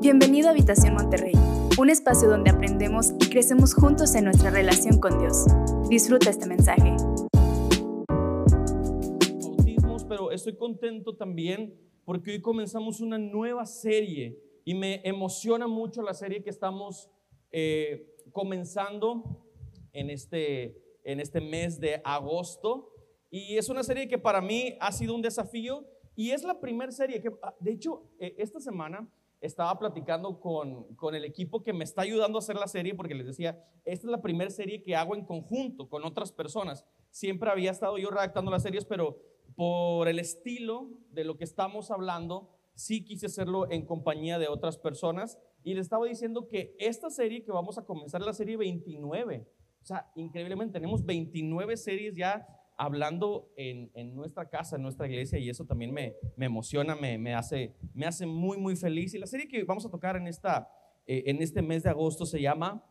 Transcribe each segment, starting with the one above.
Bienvenido a Habitación Monterrey, un espacio donde aprendemos y crecemos juntos en nuestra relación con Dios. Disfruta este mensaje. Pero estoy contento también porque hoy comenzamos una nueva serie y me emociona mucho la serie que estamos eh, comenzando en este, en este mes de agosto. Y es una serie que para mí ha sido un desafío y es la primera serie que, ah, de hecho, eh, esta semana estaba platicando con, con, el equipo que me está ayudando a hacer la serie porque les decía, esta es la primera serie que hago en conjunto con otras personas. Siempre había estado yo redactando las series, pero por el estilo de lo que estamos hablando, sí quise hacerlo en compañía de otras personas. Y les estaba diciendo que esta serie que vamos a comenzar la serie 29. O sea, increíblemente tenemos 29 series ya hablando en, nuestra casa, en nuestra iglesia, y eso también me, emociona, me, hace, me hace muy, muy feliz. Y la serie que vamos a tocar en, esta, eh, en este mes de agosto se llama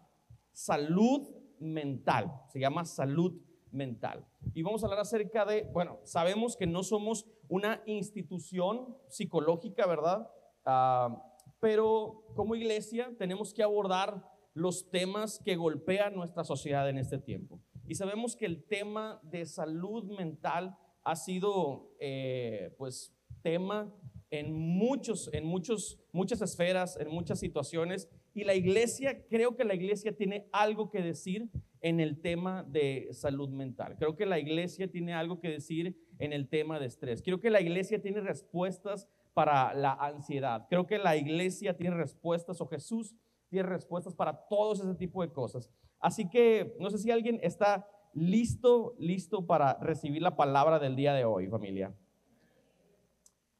Salud Mental, se llama Salud Mental. Y vamos a hablar acerca de, bueno, sabemos que no somos una institución psicológica, ¿verdad? Ah, pero como iglesia tenemos que abordar los temas que golpean nuestra sociedad en este tiempo. Y sabemos que el tema de salud mental ha sido, eh, pues, tema en muchos, en muchos, muchas esferas, en muchas situaciones. Y la iglesia, creo que la iglesia tiene algo que decir en el tema de salud mental. Creo que la iglesia tiene algo que decir en el tema de estrés. Creo que la iglesia tiene respuestas para la ansiedad. Creo que la iglesia tiene respuestas, o Jesús tiene respuestas para todos ese tipo de cosas. Así que no sé si alguien está listo, listo para recibir la palabra del día de hoy, familia.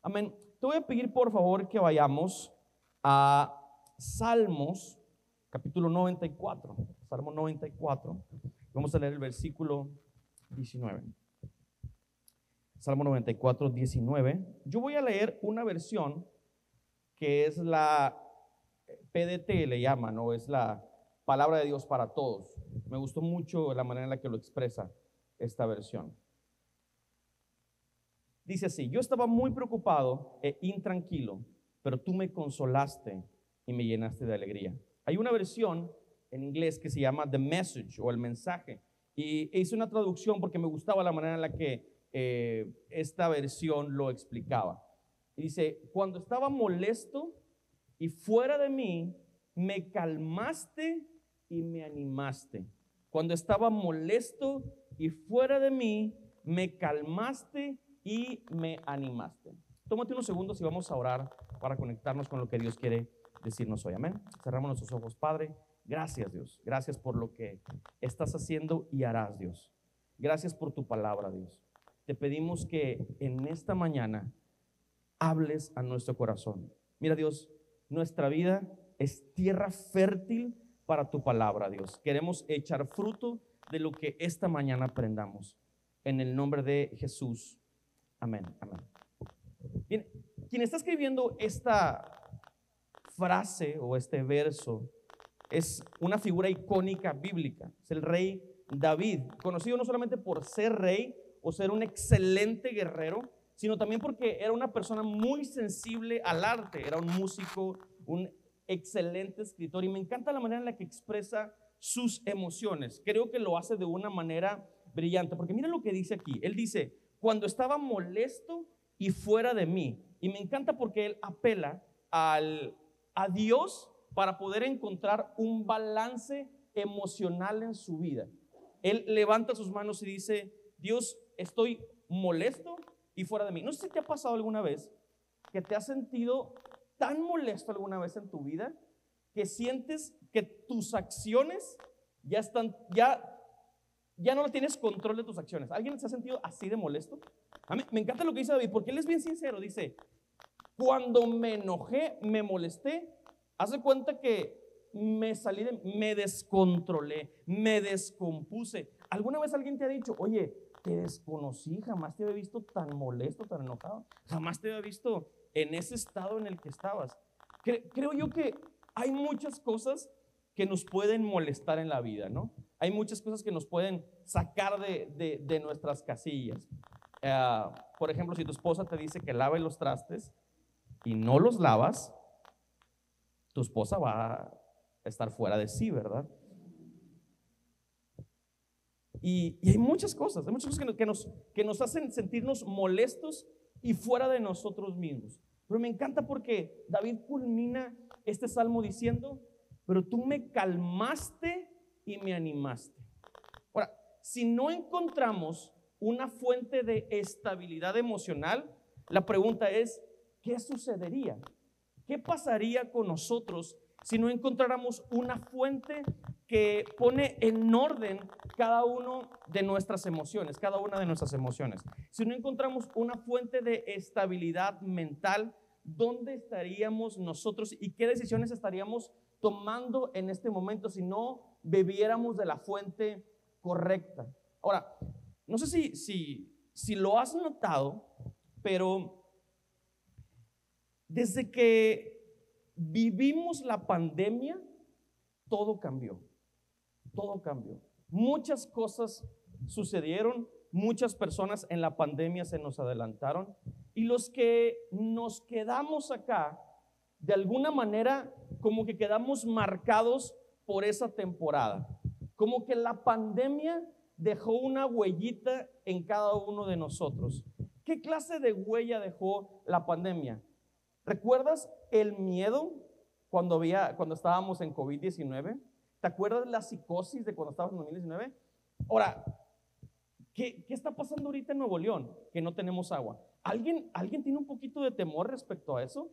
Amén. Te voy a pedir por favor que vayamos a Salmos, capítulo 94. Salmo 94. Vamos a leer el versículo 19. Salmo 94, 19. Yo voy a leer una versión que es la PDT, le llaman, o es la palabra de Dios para todos. Me gustó mucho la manera en la que lo expresa esta versión. Dice así, yo estaba muy preocupado e intranquilo, pero tú me consolaste y me llenaste de alegría. Hay una versión en inglés que se llama The Message o el mensaje. Y hice una traducción porque me gustaba la manera en la que eh, esta versión lo explicaba. Y dice, cuando estaba molesto y fuera de mí, me calmaste y me animaste. Cuando estaba molesto y fuera de mí, me calmaste y me animaste. Tómate unos segundos y vamos a orar para conectarnos con lo que Dios quiere decirnos hoy. Amén. Cerramos nuestros ojos, Padre. Gracias, Dios. Gracias por lo que estás haciendo y harás, Dios. Gracias por tu palabra, Dios. Te pedimos que en esta mañana hables a nuestro corazón. Mira, Dios, nuestra vida es tierra fértil para tu palabra, Dios. Queremos echar fruto de lo que esta mañana aprendamos. En el nombre de Jesús. Amén. Amén. Bien, quien está escribiendo esta frase o este verso es una figura icónica bíblica. Es el rey David, conocido no solamente por ser rey o ser un excelente guerrero, sino también porque era una persona muy sensible al arte. Era un músico, un excelente escritor y me encanta la manera en la que expresa sus emociones. Creo que lo hace de una manera brillante, porque mira lo que dice aquí. Él dice, cuando estaba molesto y fuera de mí. Y me encanta porque él apela al, a Dios para poder encontrar un balance emocional en su vida. Él levanta sus manos y dice, Dios, estoy molesto y fuera de mí. No sé si te ha pasado alguna vez que te has sentido tan molesto alguna vez en tu vida que sientes que tus acciones ya están, ya, ya no tienes control de tus acciones. ¿Alguien se ha sentido así de molesto? A mí me encanta lo que dice David, porque él es bien sincero. Dice, cuando me enojé, me molesté, hace cuenta que me salí de, me descontrolé, me descompuse. ¿Alguna vez alguien te ha dicho, oye, te desconocí, jamás te había visto tan molesto, tan enojado, jamás te había visto en ese estado en el que estabas. Creo yo que hay muchas cosas que nos pueden molestar en la vida, ¿no? Hay muchas cosas que nos pueden sacar de, nuestras casillas. Eh, por ejemplo, si tu esposa te dice que lave los trastes y no los lavas, tu esposa va a estar fuera de sí, ¿verdad? Y, hay muchas cosas, hay muchas cosas que nos, que nos hacen sentirnos molestos y fuera de nosotros mismos. Pero me encanta porque David culmina este salmo diciendo, pero tú me calmaste y me animaste. Ahora, si no encontramos una fuente de estabilidad emocional, la pregunta es, ¿qué sucedería? ¿Qué pasaría con nosotros si no encontráramos una fuente que pone en orden cada uno de nuestras emociones, cada una de nuestras emociones. Si no encontramos una fuente de estabilidad mental, ¿dónde estaríamos nosotros y qué decisiones estaríamos tomando en este momento si no bebiéramos de la fuente correcta? Ahora, no sé si, si, si lo has notado, pero desde que vivimos la pandemia, todo cambió todo cambió. Muchas cosas sucedieron, muchas personas en la pandemia se nos adelantaron y los que nos quedamos acá, de alguna manera, como que quedamos marcados por esa temporada. Como que la pandemia dejó una huellita en cada uno de nosotros. ¿Qué clase de huella dejó la pandemia? ¿Recuerdas el miedo cuando, había, cuando estábamos en COVID-19? ¿Te acuerdas la psicosis de cuando estabas en 2019? Ahora, ¿qué, ¿qué, está pasando ahorita en Nuevo León? Que no tenemos agua. ¿Alguien, ¿Alguien tiene un poquito de temor respecto a eso?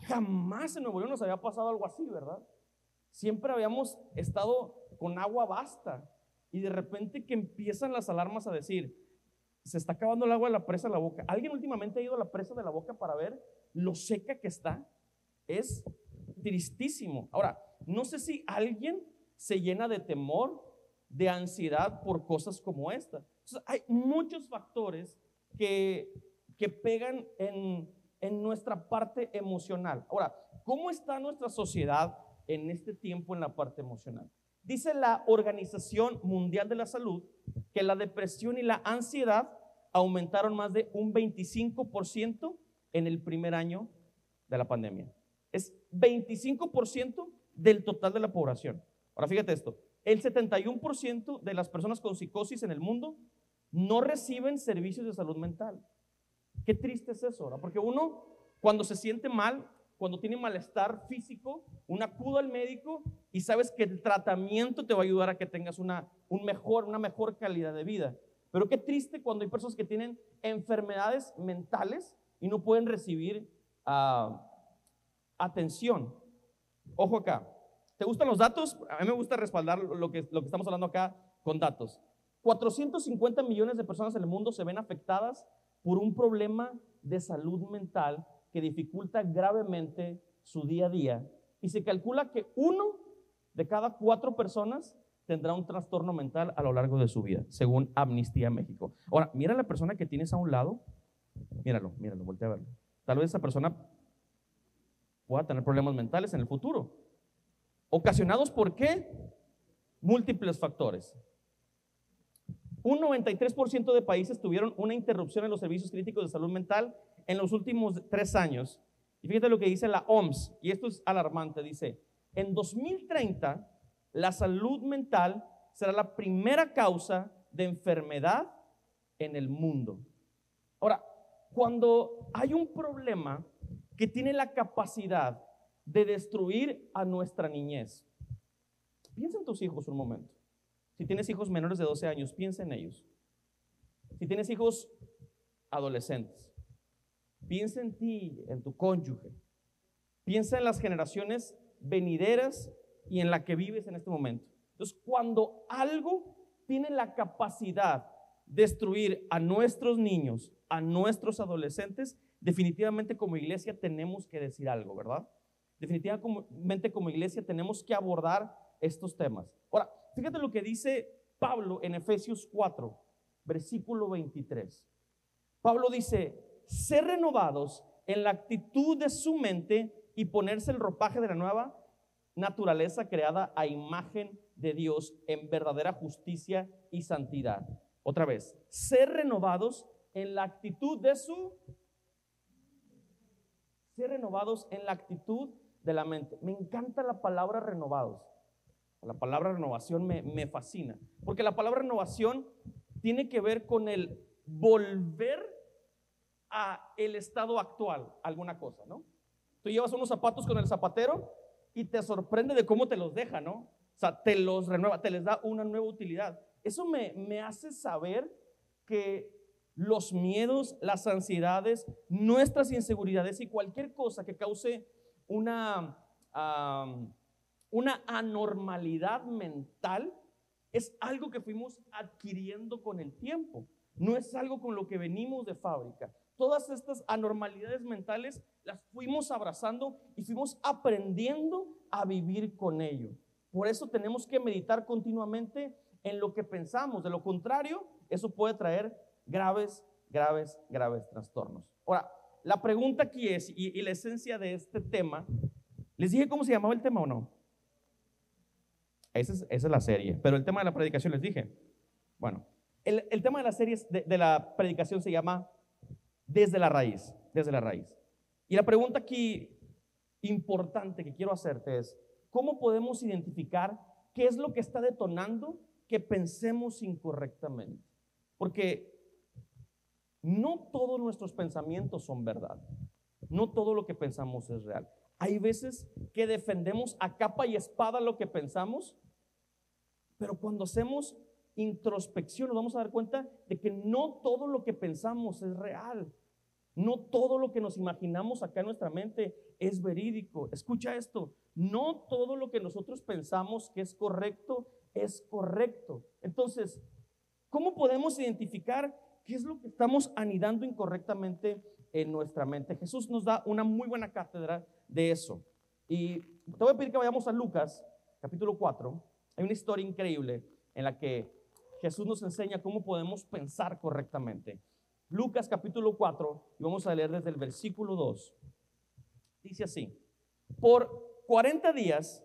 Jamás en Nuevo León nos había pasado algo así, ¿verdad? Siempre habíamos estado con agua basta y de repente que empiezan las alarmas a decir, se está acabando el agua de la presa de la boca. ¿Alguien últimamente ha ido a la presa de la boca para ver lo seca que está? Es tristísimo. Ahora, no sé si alguien se llena de temor, de ansiedad por cosas como esta. hay muchos factores que, que pegan en, en nuestra parte emocional. Ahora, ¿cómo está nuestra sociedad en este tiempo en la parte emocional? Dice la Organización Mundial de la Salud que la depresión y la ansiedad aumentaron más de un 25% en el primer año de la pandemia. Es 25% del total de la población. Ahora fíjate esto, el 71% de las personas con psicosis en el mundo no reciben servicios de salud mental. Qué triste es eso, ¿verdad? Porque uno, cuando se siente mal, cuando tiene malestar físico, uno acude al médico y sabes que el tratamiento te va a ayudar a que tengas una, un mejor, una mejor calidad de vida. Pero qué triste cuando hay personas que tienen enfermedades mentales y no pueden recibir uh, atención. Ojo acá. ¿Te gustan los datos? A mí me gusta respaldar lo que, estamos hablando acá con datos. 450 millones de personas en el mundo se ven afectadas por un problema de salud mental que dificulta gravemente su día a día. Y se calcula que uno de cada cuatro personas tendrá un trastorno mental a lo largo de su vida, según Amnistía México. Ahora, mira la persona que tienes a un lado. Míralo, míralo, voltea a verlo. Tal vez esa persona pueda tener problemas mentales en el futuro. ¿Ocasionados por qué? Múltiples factores. Un 93% de países tuvieron una interrupción en los servicios críticos de salud mental en los últimos tres años. Y fíjate lo que dice la OMS, y esto es alarmante, dice, en 2030 la salud mental será la primera causa de enfermedad en el mundo. Ahora, cuando hay un problema que tiene la capacidad de destruir a nuestra niñez. Piensa en tus hijos un momento. Si tienes hijos menores de 12 años, piensa en ellos. Si tienes hijos adolescentes, piensa en ti, en tu cónyuge. Piensa en las generaciones venideras y en la que vives en este momento. Entonces, cuando algo tiene la capacidad de destruir a nuestros niños, a nuestros adolescentes, definitivamente como iglesia tenemos que decir algo, ¿verdad? Definitivamente como iglesia tenemos que abordar estos temas. Ahora, fíjate lo que dice Pablo en Efesios 4, versículo 23. Pablo dice, ser renovados en la actitud de su mente y ponerse el ropaje de la nueva naturaleza creada a imagen de Dios en verdadera justicia y santidad. Otra vez, ser renovados en la actitud de su ser renovados en la actitud de la mente. Me encanta la palabra renovados. La palabra renovación me, me fascina, porque la palabra renovación tiene que ver con el volver a el estado actual, alguna cosa, ¿no? Tú llevas unos zapatos con el zapatero y te sorprende de cómo te los deja, ¿no? O sea, te los renueva, te les da una nueva utilidad. Eso me, me hace saber que los miedos, las ansiedades, nuestras inseguridades y cualquier cosa que cause una, una anormalidad mental es algo que fuimos adquiriendo con el tiempo. No es algo con lo que venimos de fábrica. Todas estas anormalidades mentales las fuimos abrazando y fuimos aprendiendo a vivir con ello. Por eso tenemos que meditar continuamente en lo que pensamos. De lo contrario, eso puede traer graves, graves, graves trastornos. Ahora, la pregunta aquí es, y, la esencia de este tema, ¿les dije cómo se llamaba el tema o no? Esa es, la serie, pero el tema de la predicación les dije. Bueno, el, tema de la serie, de, de la predicación se llama Desde la raíz, desde la raíz. Y la pregunta aquí importante que quiero hacerte es, ¿cómo podemos identificar qué es lo que está detonando que pensemos incorrectamente? Porque no todos nuestros pensamientos son verdad. No todo lo que pensamos es real. Hay veces que defendemos a capa y espada lo que pensamos, pero cuando hacemos introspección nos vamos a dar cuenta de que no todo lo que pensamos es real. No todo lo que nos imaginamos acá en nuestra mente es verídico. Escucha esto, no todo lo que nosotros pensamos que es correcto es correcto. Entonces, ¿cómo podemos identificar ¿Qué es lo que estamos anidando incorrectamente en nuestra mente? Jesús nos da una muy buena cátedra de eso. Y te voy a pedir que vayamos a Lucas, capítulo 4. Hay una historia increíble en la que Jesús nos enseña cómo podemos pensar correctamente. Lucas capítulo 4, y vamos a leer desde el versículo 2. Dice así, por 40 días,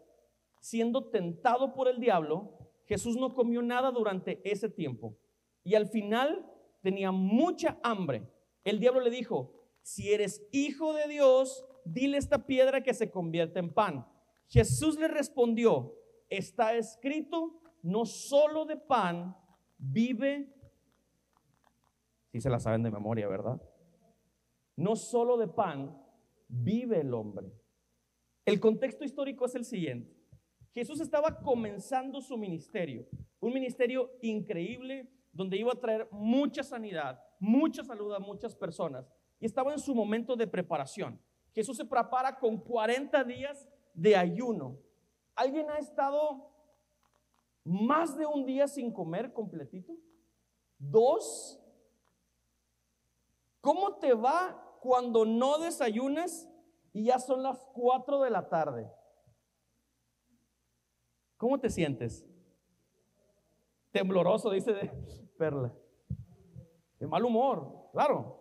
siendo tentado por el diablo, Jesús no comió nada durante ese tiempo. Y al final tenía mucha hambre. El diablo le dijo, si eres hijo de Dios, dile esta piedra que se convierte en pan. Jesús le respondió, está escrito, no solo de pan vive, si se la saben de memoria, ¿verdad? No solo de pan vive el hombre. El contexto histórico es el siguiente. Jesús estaba comenzando su ministerio, un ministerio increíble, donde iba a traer mucha sanidad, mucha salud a muchas personas. Y estaba en su momento de preparación. Jesús se prepara con 40 días de ayuno. ¿Alguien ha estado más de un día sin comer completito? ¿Dos? ¿Cómo te va cuando no desayunas y ya son las 4 de la tarde? ¿Cómo te sientes? Tembloroso, dice Perla. De mal humor, claro,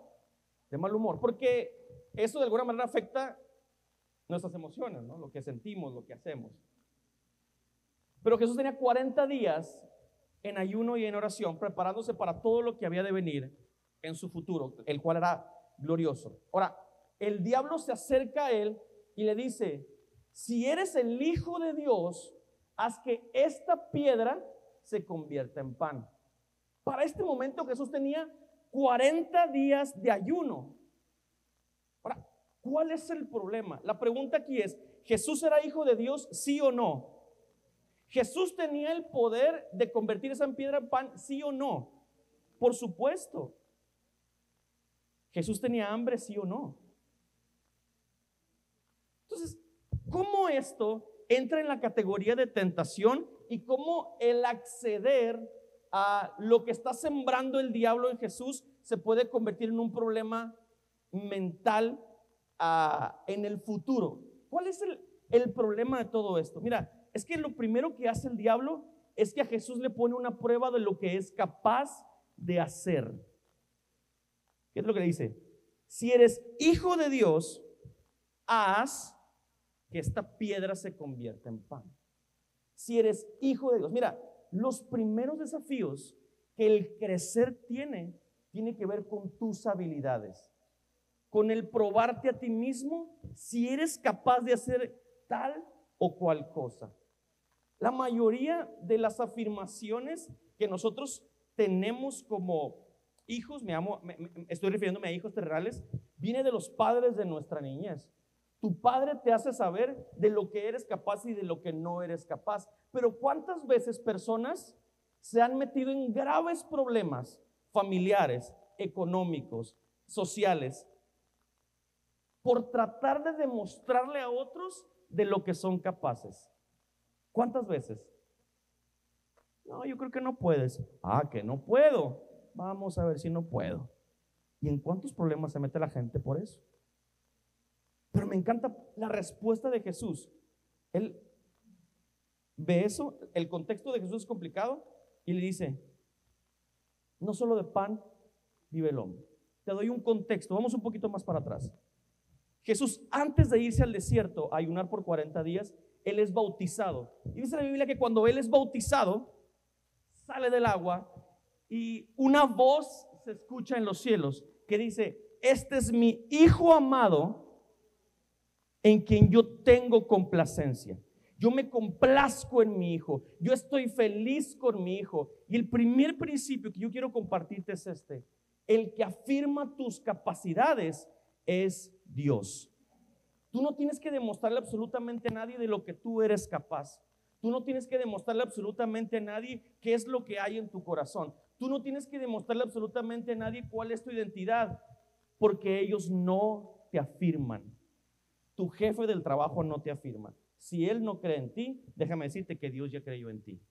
de mal humor, porque eso de alguna manera afecta nuestras emociones, ¿no? lo que sentimos, lo que hacemos. Pero Jesús tenía 40 días en ayuno y en oración, preparándose para todo lo que había de venir en su futuro, el cual era glorioso. Ahora, el diablo se acerca a él y le dice, si eres el Hijo de Dios, haz que esta piedra se convierta en pan. Para este momento Jesús tenía 40 días de ayuno. Ahora, ¿cuál es el problema? La pregunta aquí es, ¿Jesús era hijo de Dios, sí o no? ¿Jesús tenía el poder de convertir esa piedra en pan, sí o no? Por supuesto. ¿Jesús tenía hambre, sí o no? Entonces, ¿cómo esto entra en la categoría de tentación y cómo el acceder a lo que está sembrando el diablo en Jesús se puede convertir en un problema mental ah, en el futuro. ¿Cuál es el, el problema de todo esto? Mira, es que lo primero que hace el diablo es que a Jesús le pone una prueba de lo que es capaz de hacer. ¿Qué es lo que dice? Si eres hijo de Dios, haz que esta piedra se convierta en pan. Si eres hijo de Dios. Mira, los primeros desafíos que el crecer tiene, tiene que ver con tus habilidades, con el probarte a ti mismo si eres capaz de hacer tal o cual cosa. La mayoría de las afirmaciones que nosotros tenemos como hijos, me amo, estoy refiriéndome a hijos terrenales, viene de los padres de nuestra niñez. Tu padre te hace saber de lo que eres capaz y de lo que no eres capaz. Pero ¿cuántas veces personas se han metido en graves problemas familiares, económicos, sociales, por tratar de demostrarle a otros de lo que son capaces? ¿Cuántas veces? No, yo creo que no puedes. Ah, que no puedo. Vamos a ver si no puedo. ¿Y en cuántos problemas se mete la gente por eso? Pero me encanta la respuesta de Jesús. Él ve eso, el contexto de Jesús es complicado y le dice, no solo de pan vive el hombre. Te doy un contexto, vamos un poquito más para atrás. Jesús, antes de irse al desierto a ayunar por 40 días, Él es bautizado. Y dice la Biblia que cuando Él es bautizado, sale del agua y una voz se escucha en los cielos que dice, este es mi Hijo amado en quien yo tengo complacencia. Yo me complazco en mi hijo. Yo estoy feliz con mi hijo. Y el primer principio que yo quiero compartirte es este. El que afirma tus capacidades es Dios. Tú no tienes que demostrarle absolutamente a nadie de lo que tú eres capaz. Tú no tienes que demostrarle absolutamente a nadie qué es lo que hay en tu corazón. Tú no tienes que demostrarle absolutamente a nadie cuál es tu identidad, porque ellos no te afirman. Tu jefe del trabajo no te afirma. Si él no cree en ti, déjame decirte que Dios ya creyó en ti.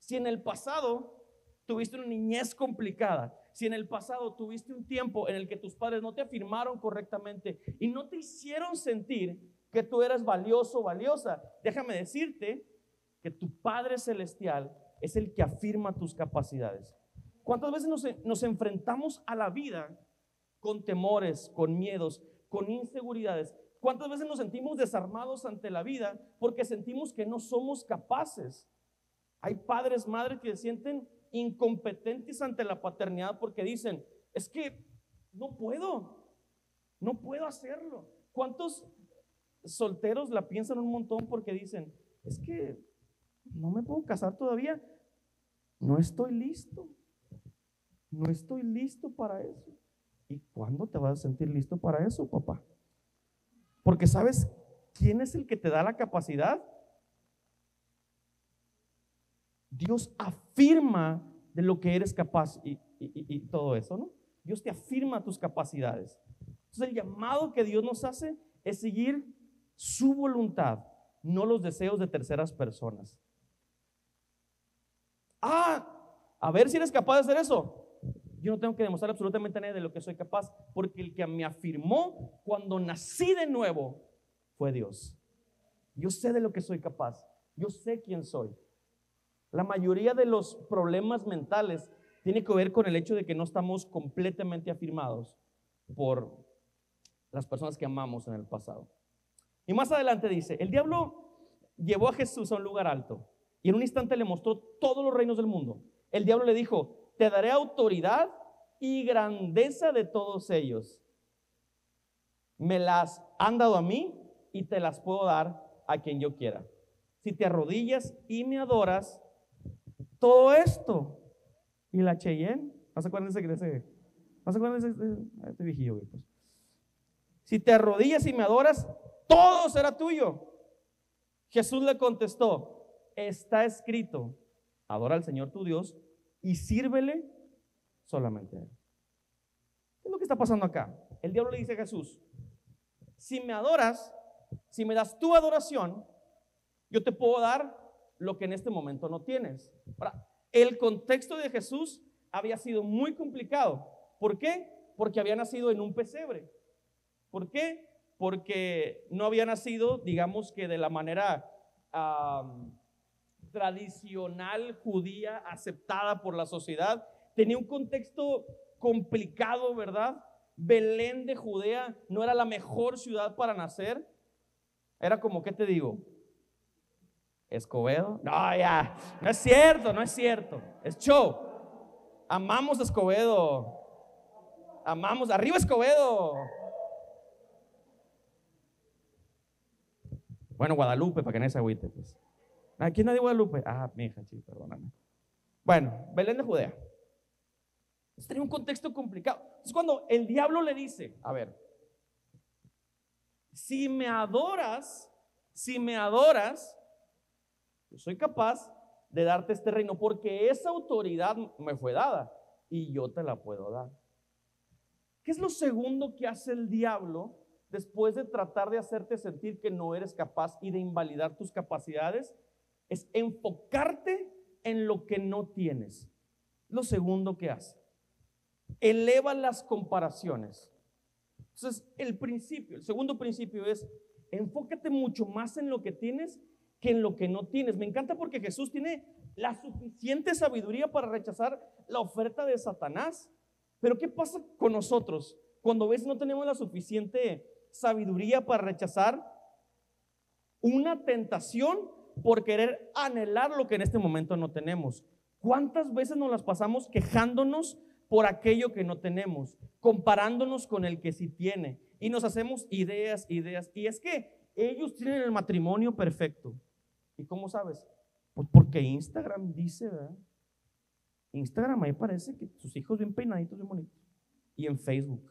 Si en el pasado tuviste una niñez complicada, si en el pasado tuviste un tiempo en el que tus padres no te afirmaron correctamente y no te hicieron sentir que tú eras valioso o valiosa, déjame decirte que tu Padre Celestial es el que afirma tus capacidades. ¿Cuántas veces nos, nos enfrentamos a la vida con temores, con miedos, con inseguridades? ¿Cuántas veces nos sentimos desarmados ante la vida porque sentimos que no somos capaces? Hay padres, madres que se sienten incompetentes ante la paternidad porque dicen, es que no puedo, no puedo hacerlo. ¿Cuántos solteros la piensan un montón porque dicen, es que no me puedo casar todavía, no estoy listo, no estoy listo para eso. ¿Y cuándo te vas a sentir listo para eso, papá? Porque sabes quién es el que te da la capacidad. Dios afirma de lo que eres capaz y, todo eso, ¿no? Dios te afirma tus capacidades. Entonces el llamado que Dios nos hace es seguir su voluntad, no los deseos de terceras personas. Ah, a ver si eres capaz de hacer eso. Yo no tengo que demostrar absolutamente a nadie de lo que soy capaz, porque el que me afirmó cuando nací de nuevo fue Dios. Yo sé de lo que soy capaz, yo sé quién soy. La mayoría de los problemas mentales tiene que ver con el hecho de que no estamos completamente afirmados por las personas que amamos en el pasado. Y más adelante dice, el diablo llevó a Jesús a un lugar alto y en un instante le mostró todos los reinos del mundo. El diablo le dijo, te daré autoridad y grandeza de todos ellos. Me las han dado a mí y te las puedo dar a quien yo quiera. Si te arrodillas y me adoras, todo esto. Y la Cheyenne, ¿no se acuerdan de ese? ¿No se acuerdan de ese? Este viejillo, pues. Si te arrodillas y me adoras, todo será tuyo. Jesús le contestó, está escrito, adora al Señor tu Dios y sírvele solamente a Él. ¿Qué es lo que está pasando acá? El diablo le dice a Jesús, si me adoras, si me das tu adoración, yo te puedo dar lo que en este momento no tienes. Ahora, el contexto de Jesús había sido muy complicado. ¿Por qué? Porque había nacido en un pesebre. ¿Por qué? Porque no había nacido, digamos que de la manera tradicional judía aceptada por la sociedad. Tenía un contexto complicado, ¿verdad? Belén de Judea no era la mejor ciudad para nacer. Era como, ¿qué te digo? Escobedo. No, ya. No es cierto, no es cierto. Es show. Amamos Escobedo. Amamos. Arriba Escobedo. Bueno, Guadalupe, para que nadie se agüite, pues. ¿A quién nadie Guadalupe? Ah, mi hija, sí, perdóname. Bueno, Belén de Judea. Esto tenía un contexto complicado. Es cuando el diablo le dice, a ver, si me adoras, si me adoras, yo soy capaz de darte este reino porque esa autoridad me fue dada y yo te la puedo dar. ¿Qué es lo segundo que hace el diablo después de tratar de hacerte sentir que no eres capaz y de invalidar tus capacidades? Es enfocarte en lo que no tienes. Lo segundo que hace. Eleva las comparaciones. Entonces, el principio, el segundo principio es, enfócate mucho más en lo que tienes que en lo que no tienes. Me encanta porque Jesús tiene la suficiente sabiduría para rechazar la oferta de Satanás. Pero ¿qué pasa con nosotros cuando a veces no tenemos la suficiente sabiduría para rechazar una tentación por querer anhelar lo que en este momento no tenemos? ¿Cuántas veces nos las pasamos quejándonos por aquello que no tenemos, comparándonos con el que sí tiene? Y nos hacemos ideas, ideas. Y es que ellos tienen el matrimonio perfecto. ¿Y cómo sabes? Pues porque Instagram dice, ¿verdad? Instagram ahí parece que sus hijos bien peinaditos, bien bonitos. Y en Facebook.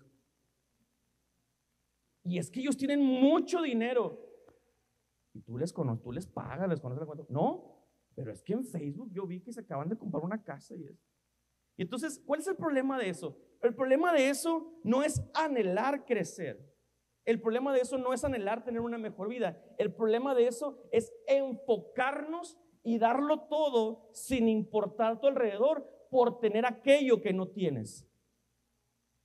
Y es que ellos tienen mucho dinero. Y tú les conoces, tú les pagas, les conoces la cuenta. No, pero es que en Facebook yo vi que se acaban de comprar una casa y eso. Y entonces, ¿cuál es el problema de eso? El problema de eso no es anhelar crecer. El problema de eso no es anhelar tener una mejor vida. El problema de eso es enfocarnos y darlo todo sin importar tu alrededor por tener aquello que no tienes.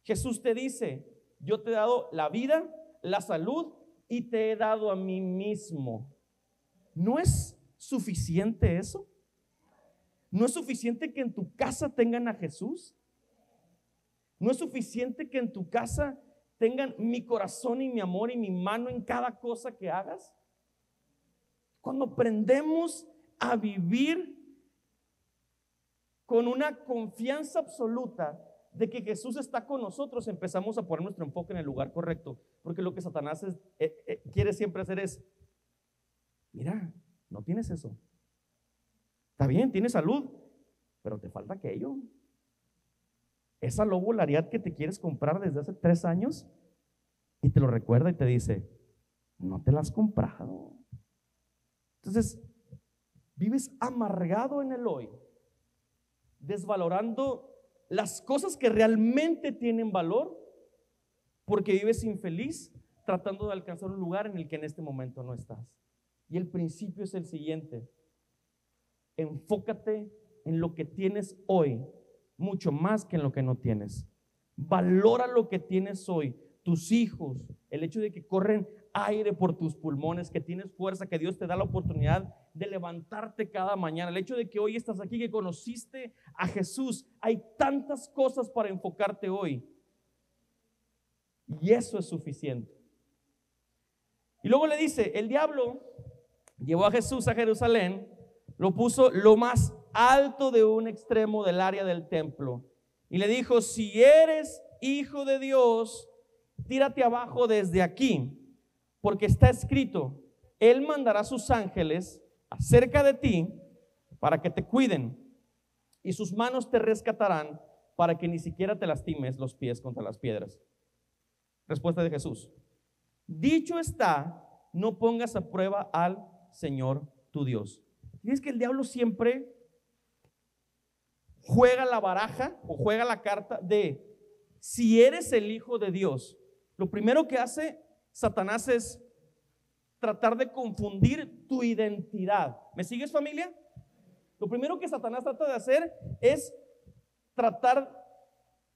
Jesús te dice, yo te he dado la vida, la salud y te he dado a mí mismo. ¿No es suficiente eso? ¿No es suficiente que en tu casa tengan a Jesús? ¿No es suficiente que en tu casa tengan mi corazón y mi amor y mi mano en cada cosa que hagas? Cuando aprendemos a vivir con una confianza absoluta de que Jesús está con nosotros, empezamos a poner nuestro enfoque en el lugar correcto. Porque lo que Satanás eh, eh, quiere siempre hacer es, mira, no tienes eso. Está bien, tienes salud, pero te falta aquello. Esa lobularidad que te quieres comprar desde hace tres años y te lo recuerda y te dice, no te la has comprado. Entonces, Vives amargado en el hoy, desvalorando las cosas que realmente tienen valor, porque vives infeliz tratando de alcanzar un lugar en el que en este momento no estás. Y el principio es el siguiente. Enfócate en lo que tienes hoy, mucho más que en lo que no tienes. Valora lo que tienes hoy, tus hijos, el hecho de que corren aire por tus pulmones, que tienes fuerza, que Dios te da la oportunidad de levantarte cada mañana. El hecho de que hoy estás aquí, que conociste a Jesús. Hay tantas cosas para enfocarte hoy. Y eso es suficiente. Y luego le dice, el diablo llevó a Jesús a Jerusalén, lo puso lo más alto de un extremo del área del templo. Y le dijo, si eres hijo de Dios, tírate abajo desde aquí, porque está escrito, Él mandará sus ángeles acerca de ti para que te cuiden y sus manos te rescatarán para que ni siquiera te lastimes los pies contra las piedras. Respuesta de Jesús. Dicho está, no pongas a prueba al Señor tu Dios. Y es que el diablo siempre juega la baraja o juega la carta de si eres el hijo de Dios. Lo primero que hace Satanás es tratar de confundir tu identidad. ¿Me sigues familia? Lo primero que Satanás trata de hacer es tratar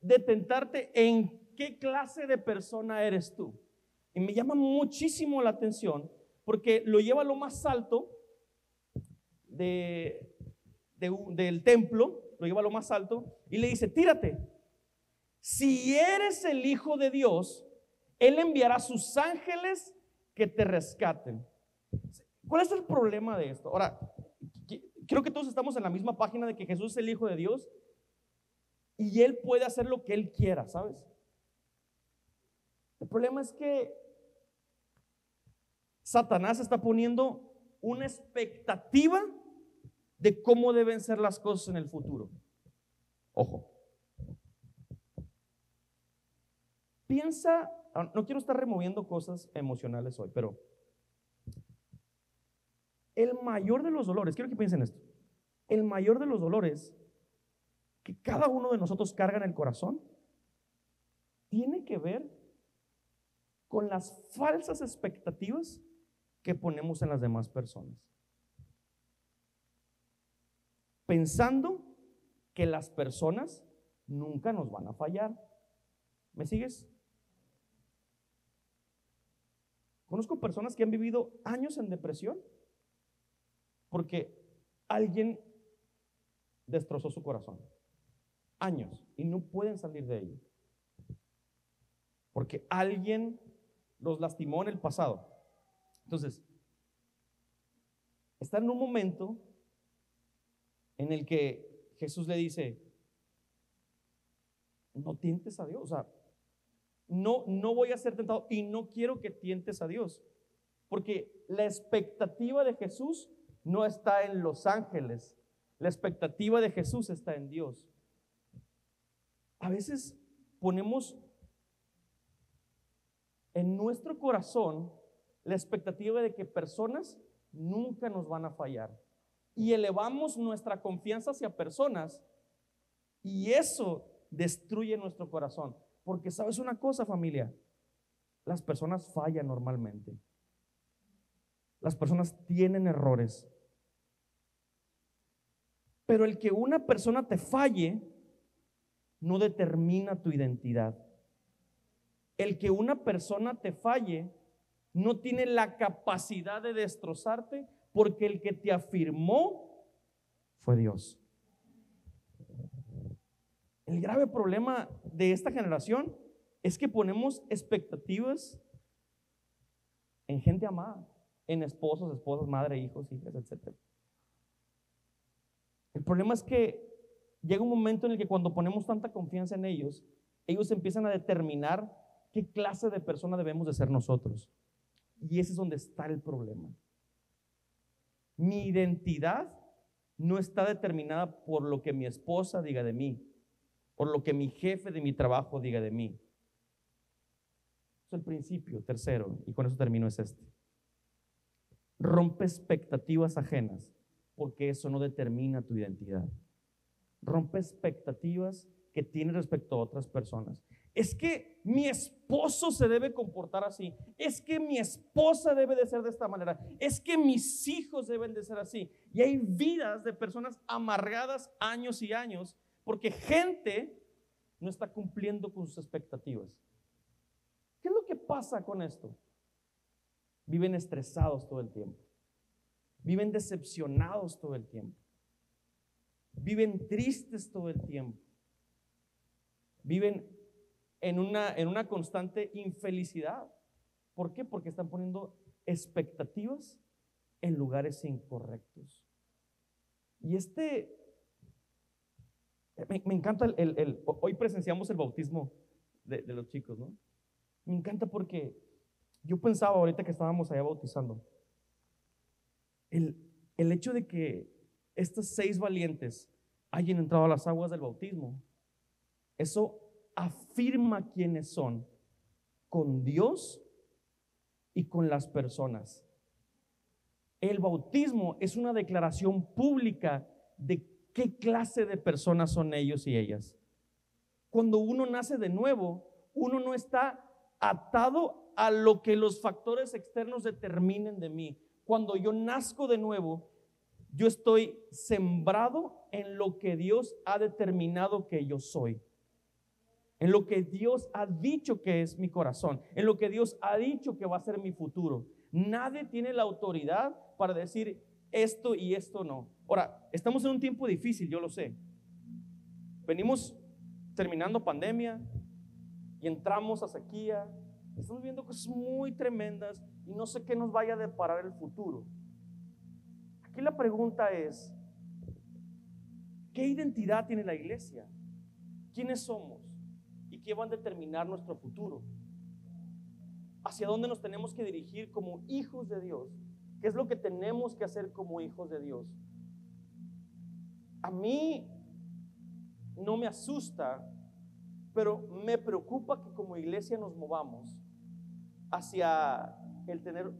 de tentarte en qué clase de persona eres tú. Y me llama muchísimo la atención porque lo lleva a lo más alto de, del templo, lo lleva a lo más alto y le dice, tírate. Si eres el Hijo de Dios, Él enviará sus ángeles que te rescaten. ¿Cuál es el problema de esto? Ahora, creo que todos estamos en la misma página de que Jesús es el Hijo de Dios y Él puede hacer lo que Él quiera, ¿sabes? El problema es que Satanás está poniendo una expectativa de cómo deben ser las cosas en el futuro. Ojo. Piensa, no quiero estar removiendo cosas emocionales hoy, pero el mayor de los dolores, quiero que piensen esto, el mayor de los dolores que cada uno de nosotros carga en el corazón tiene que ver con las falsas expectativas que ponemos en las demás personas. Pensando que las personas nunca nos van a fallar. ¿Me sigues? Conozco personas que han vivido años en depresión porque alguien destrozó su corazón. Años. Y no pueden salir de ello. Porque alguien los lastimó en el pasado. Entonces, está en un momento en el que Jesús le dice, no tientes a Dios. O sea, no, no voy a ser tentado y no quiero que tientes a Dios. Porque la expectativa de Jesús no está en los ángeles. La expectativa de Jesús está en Dios. A veces ponemos en nuestro corazón la expectativa de que personas nunca nos van a fallar. Y elevamos nuestra confianza hacia personas y eso destruye nuestro corazón. Porque sabes una cosa familia, las personas fallan normalmente. Las personas tienen errores. Pero el que una persona te falle no determina tu identidad. El que una persona te falle no tiene la capacidad de destrozarte porque el que te afirmó fue Dios. El grave problema de esta generación es que ponemos expectativas en gente amada, en esposos, esposas, madre, hijos, hijas, etc. El problema es que llega un momento en el que cuando ponemos tanta confianza en ellos, ellos empiezan a determinar qué clase de persona debemos de ser nosotros. Y ese es donde está el problema. Mi identidad no está determinada por lo que mi esposa diga de mí, por lo que mi jefe de mi trabajo diga de mí. Es el principio, tercero, y con eso termino, es este. Rompe expectativas ajenas, porque eso no determina tu identidad. Rompe expectativas que tienes respecto a otras personas es que mi esposo se debe comportar así, es que mi esposa debe de ser de esta manera, es que mis hijos deben de ser así. Y hay vidas de personas amargadas años y años porque gente no está cumpliendo con sus expectativas. ¿Qué es lo que pasa con esto? Viven estresados todo el tiempo, viven decepcionados todo el tiempo, viven tristes todo el tiempo, viven en una, en una constante infelicidad. ¿Por qué? Porque están poniendo expectativas en lugares incorrectos. Y este, me, encanta el, hoy presenciamos el bautismo de, de, los chicos, ¿no? Me encanta porque yo pensaba ahorita que estábamos allá bautizando, el, el hecho de que estos seis valientes hayan entrado a las aguas del bautismo, eso afirma quiénes son con Dios y con las personas. El bautismo es una declaración pública de qué clase de personas son ellos y ellas. Cuando uno nace de nuevo, uno no está atado a lo que los factores externos determinen de mí. Cuando yo nazco de nuevo, yo estoy sembrado en lo que Dios ha determinado que yo soy en lo que Dios ha dicho que es mi corazón, en lo que Dios ha dicho que va a ser mi futuro. Nadie tiene la autoridad para decir esto y esto no. Ahora, estamos en un tiempo difícil, yo lo sé. Venimos terminando pandemia y entramos a sequía. Estamos viendo cosas muy tremendas y no sé qué nos vaya a deparar el futuro. Aquí la pregunta es, ¿qué identidad tiene la iglesia? ¿Quiénes somos? que van a determinar nuestro futuro. hacia dónde nos tenemos que dirigir como hijos de Dios. ¿Qué es lo que tenemos que hacer como hijos de Dios? A mí no me asusta, pero me preocupa que como iglesia nos movamos hacia el tener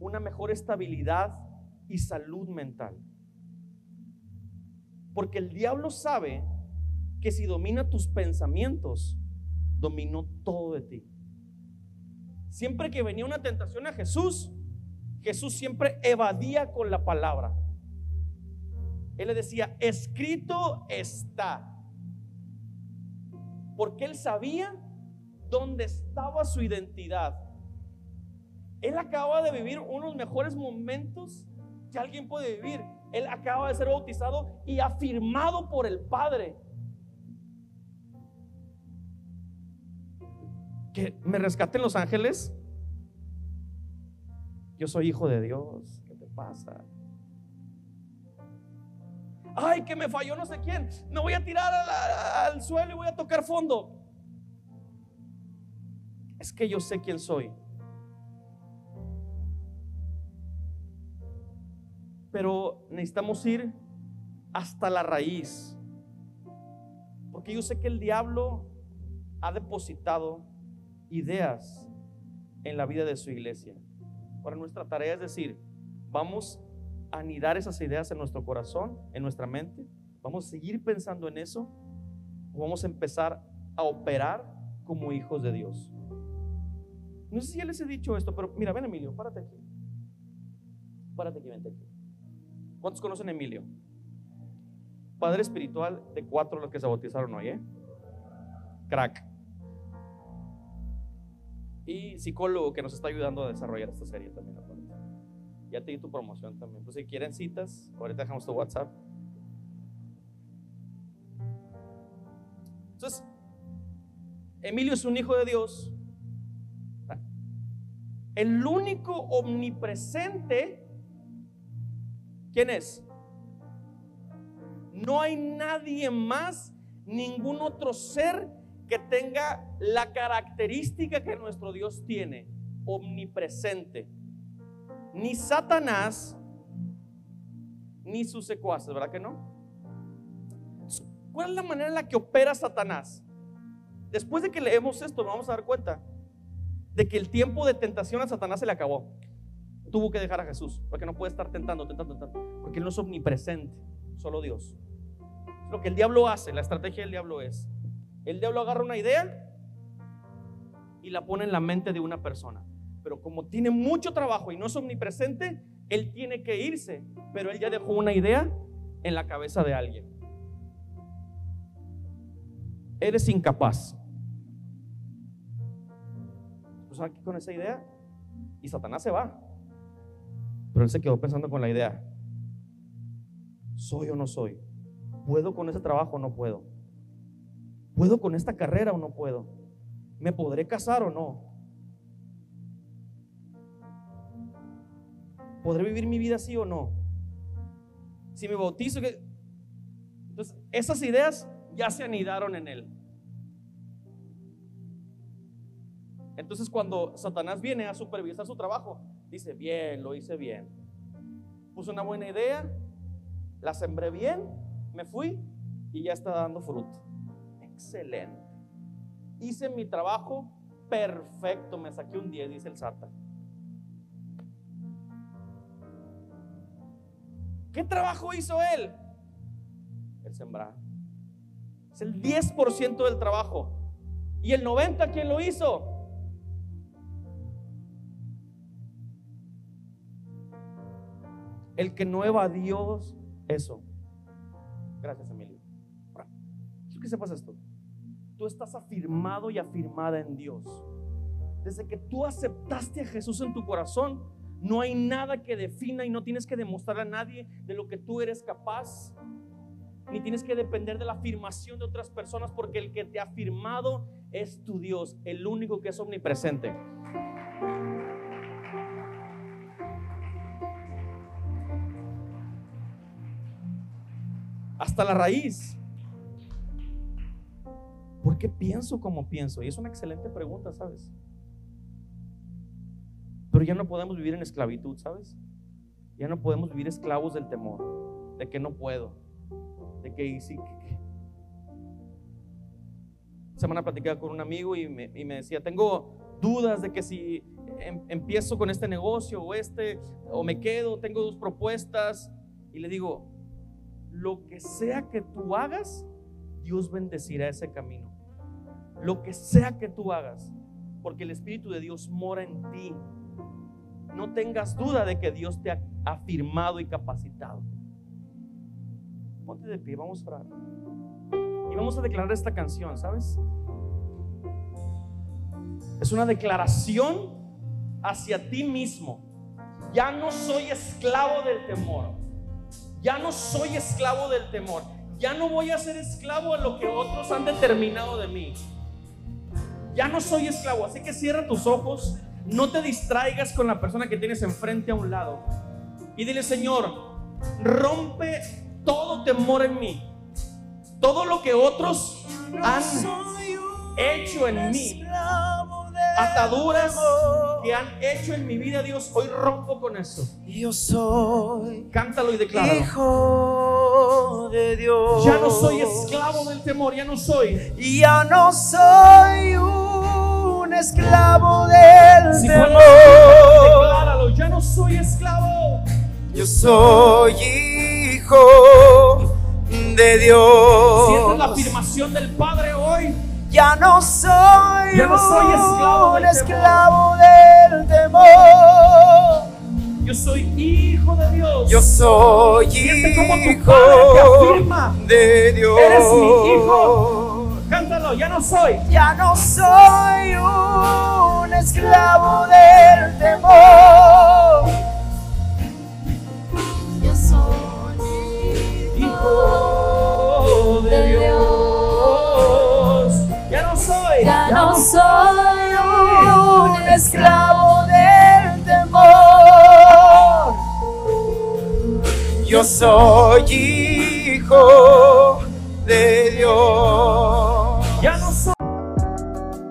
una mejor estabilidad y salud mental. Porque el diablo sabe que si domina tus pensamientos, dominó todo de ti. Siempre que venía una tentación a Jesús, Jesús siempre evadía con la palabra. Él le decía, escrito está. Porque él sabía dónde estaba su identidad. Él acaba de vivir unos mejores momentos que alguien puede vivir. Él acaba de ser bautizado y afirmado por el Padre. Que me rescaten los ángeles. Yo soy hijo de Dios. ¿Qué te pasa? Ay, que me falló no sé quién. Me voy a tirar al, suelo y voy a tocar fondo. Es que yo sé quién soy. Pero necesitamos ir hasta la raíz. Porque yo sé que el diablo ha depositado ideas en la vida de su iglesia. Ahora nuestra tarea es decir, vamos a anidar esas ideas en nuestro corazón, en nuestra mente. Vamos a seguir pensando en eso. O vamos a empezar a operar como hijos de Dios. No sé si ya les he dicho esto, pero mira, ven Emilio, párate aquí. Párate aquí, vente aquí. ¿Cuántos conocen Emilio? Padre espiritual de cuatro los que se bautizaron hoy, ¿eh? Crack. Y psicólogo que nos está ayudando a desarrollar esta serie también. Ya te di tu promoción también. Pues si quieren citas, ahorita dejamos tu WhatsApp. Entonces, Emilio es un hijo de Dios. El único omnipresente ¿Quién es? No hay nadie más, ningún otro ser que tenga la característica que nuestro Dios tiene, omnipresente. Ni Satanás, ni sus secuaces, ¿verdad que no? ¿Cuál es la manera en la que opera Satanás? Después de que leemos esto, nos vamos a dar cuenta de que el tiempo de tentación a Satanás se le acabó tuvo que dejar a Jesús, porque no puede estar tentando, tentando, tentando, porque Él no es omnipresente, solo Dios. Lo que el diablo hace, la estrategia del diablo es, el diablo agarra una idea y la pone en la mente de una persona, pero como tiene mucho trabajo y no es omnipresente, Él tiene que irse, pero Él ya dejó una idea en la cabeza de alguien. Eres incapaz. Pues aquí con esa idea y Satanás se va. Pero él se quedó pensando con la idea, ¿soy o no soy? ¿Puedo con ese trabajo o no puedo? ¿Puedo con esta carrera o no puedo? ¿Me podré casar o no? ¿Podré vivir mi vida así o no? Si me bautizo, entonces esas ideas ya se anidaron en él. Entonces cuando Satanás viene a supervisar su trabajo, dice, bien, lo hice bien. Puse una buena idea, la sembré bien, me fui y ya está dando fruto. Excelente. Hice mi trabajo perfecto, me saqué un 10, dice el Satan. ¿Qué trabajo hizo él? El sembrar. Es el 10% del trabajo. ¿Y el 90% quién lo hizo? El que no evadió eso. Gracias, Emilio. Quiero que sepas esto. Tú estás afirmado y afirmada en Dios. Desde que tú aceptaste a Jesús en tu corazón, no hay nada que defina y no tienes que demostrar a nadie de lo que tú eres capaz. Ni tienes que depender de la afirmación de otras personas porque el que te ha afirmado es tu Dios, el único que es omnipresente. hasta la raíz. ¿Por qué pienso como pienso? Y es una excelente pregunta, ¿sabes? Pero ya no podemos vivir en esclavitud, ¿sabes? Ya no podemos vivir esclavos del temor, de que no puedo, de que sí. Semana platicaba con un amigo y me, y me decía, tengo dudas de que si em, empiezo con este negocio o este, o me quedo, tengo dos propuestas. Y le digo, lo que sea que tú hagas, Dios bendecirá ese camino. Lo que sea que tú hagas, porque el Espíritu de Dios mora en ti. No tengas duda de que Dios te ha afirmado y capacitado. Ponte de pie, vamos a orar. Y vamos a declarar esta canción, ¿sabes? Es una declaración hacia ti mismo. Ya no soy esclavo del temor. Ya no soy esclavo del temor. Ya no voy a ser esclavo a lo que otros han determinado de mí. Ya no soy esclavo. Así que cierra tus ojos. No te distraigas con la persona que tienes enfrente a un lado. Y dile, Señor, rompe todo temor en mí. Todo lo que otros han hecho en mí. Ataduras que han hecho en mi vida, Dios, hoy rompo con eso. Yo soy Cántalo y decláralo. hijo de Dios. Ya no soy esclavo del temor, ya no soy. Ya no soy un esclavo del Si temor. decláralo, ya no soy esclavo. Yo soy hijo de Sientes la Dios. afirmación del Padre hoy. Ya no soy Ya no soy esclavo un del esclavo del temor. Yo soy hijo de Dios. Yo soy Siente como tu hijo Padre te afirma. de Dios. Eres mi hijo. Cántalo, ya no soy. Ya no soy un esclavo del temor. No soy Un esclavo del temor. Yo soy hijo de Dios. Ya no soy.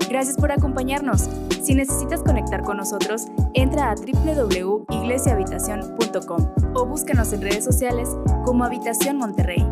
Gracias por acompañarnos. Si necesitas conectar con nosotros, entra a www.iglesiahabitacion.com o búscanos en redes sociales como Habitación Monterrey.